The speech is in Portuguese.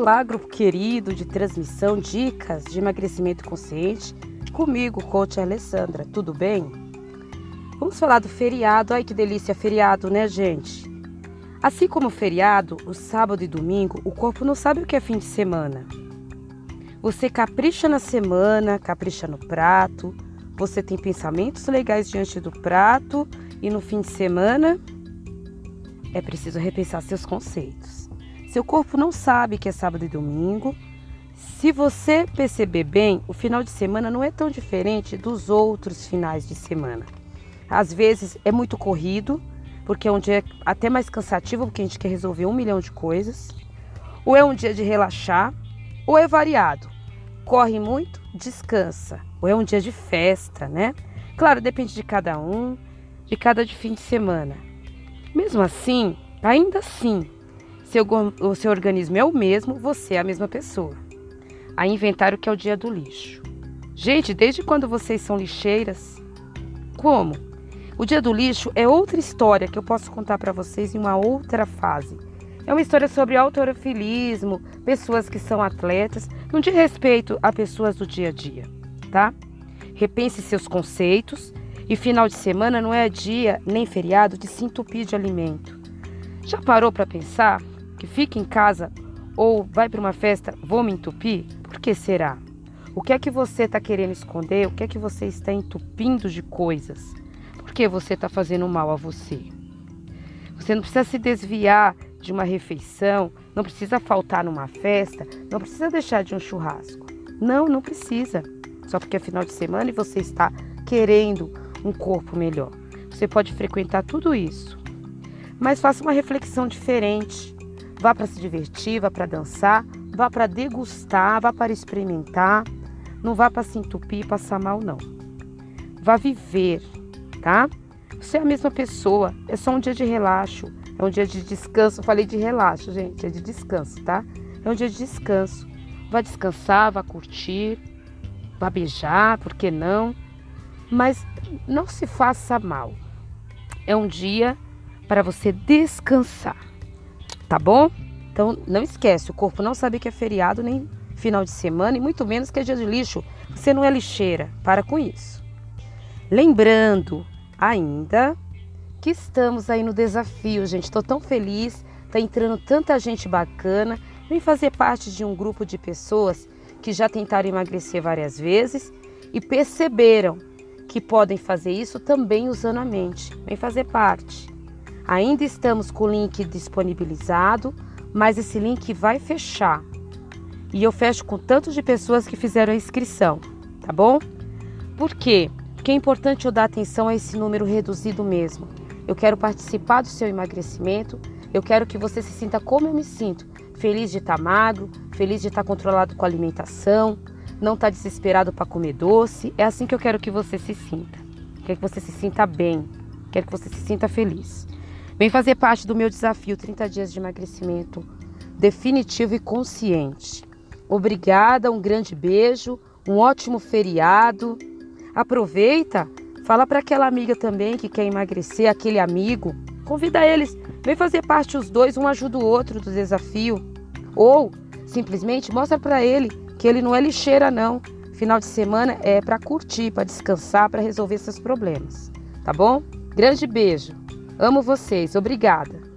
Olá, grupo querido de transmissão Dicas de Emagrecimento Consciente. Comigo, coach Alessandra. Tudo bem? Vamos falar do feriado. Ai que delícia, feriado, né, gente? Assim como o feriado, o sábado e domingo, o corpo não sabe o que é fim de semana. Você capricha na semana, capricha no prato, você tem pensamentos legais diante do prato e no fim de semana é preciso repensar seus conceitos. Seu corpo não sabe que é sábado e domingo. Se você perceber bem, o final de semana não é tão diferente dos outros finais de semana. Às vezes é muito corrido, porque é um dia até mais cansativo, porque a gente quer resolver um milhão de coisas. Ou é um dia de relaxar, ou é variado. Corre muito, descansa. Ou é um dia de festa, né? Claro, depende de cada um, de cada de fim de semana. Mesmo assim, ainda assim, seu, o seu organismo é o mesmo, você é a mesma pessoa. A inventário que é o dia do lixo. Gente, desde quando vocês são lixeiras? Como? O dia do lixo é outra história que eu posso contar para vocês em uma outra fase. É uma história sobre autorofilismo, pessoas que são atletas, não de respeito a pessoas do dia a dia, tá? Repense seus conceitos e final de semana não é dia nem feriado de se entupir de alimento. Já parou para pensar que fica em casa ou vai para uma festa, vou me entupir? Por que será? O que é que você está querendo esconder? O que é que você está entupindo de coisas? Por que você está fazendo mal a você? Você não precisa se desviar de uma refeição, não precisa faltar numa festa, não precisa deixar de um churrasco. Não, não precisa. Só porque é final de semana e você está querendo um corpo melhor. Você pode frequentar tudo isso, mas faça uma reflexão diferente. Vá para se divertir, vá para dançar, vá para degustar, vá para experimentar. Não vá para se entupir passar mal, não. Vá viver, tá? Você é a mesma pessoa, é só um dia de relaxo, é um dia de descanso. Eu falei de relaxo, gente, é de descanso, tá? É um dia de descanso. Vá descansar, vá curtir, vá beijar, por que não? Mas não se faça mal. É um dia para você descansar tá bom? Então não esquece, o corpo não sabe que é feriado nem final de semana e muito menos que é dia de lixo. Você não é lixeira, para com isso. Lembrando ainda que estamos aí no desafio, gente. Estou tão feliz, tá entrando tanta gente bacana. Vem fazer parte de um grupo de pessoas que já tentaram emagrecer várias vezes e perceberam que podem fazer isso também usando a mente. Vem fazer parte. Ainda estamos com o link disponibilizado, mas esse link vai fechar. E eu fecho com tantos de pessoas que fizeram a inscrição, tá bom? Por quê? Porque é importante eu dar atenção a esse número reduzido mesmo. Eu quero participar do seu emagrecimento, eu quero que você se sinta como eu me sinto, feliz de estar magro, feliz de estar controlado com a alimentação, não estar desesperado para comer doce. É assim que eu quero que você se sinta. Quero que você se sinta bem, quero que você se sinta feliz. Vem fazer parte do meu desafio 30 dias de emagrecimento definitivo e consciente. Obrigada, um grande beijo, um ótimo feriado. Aproveita, fala para aquela amiga também que quer emagrecer, aquele amigo. Convida eles, vem fazer parte os dois, um ajuda o outro do desafio. Ou simplesmente mostra para ele que ele não é lixeira não. Final de semana é para curtir, para descansar, para resolver seus problemas. Tá bom? Grande beijo. Amo vocês. Obrigada.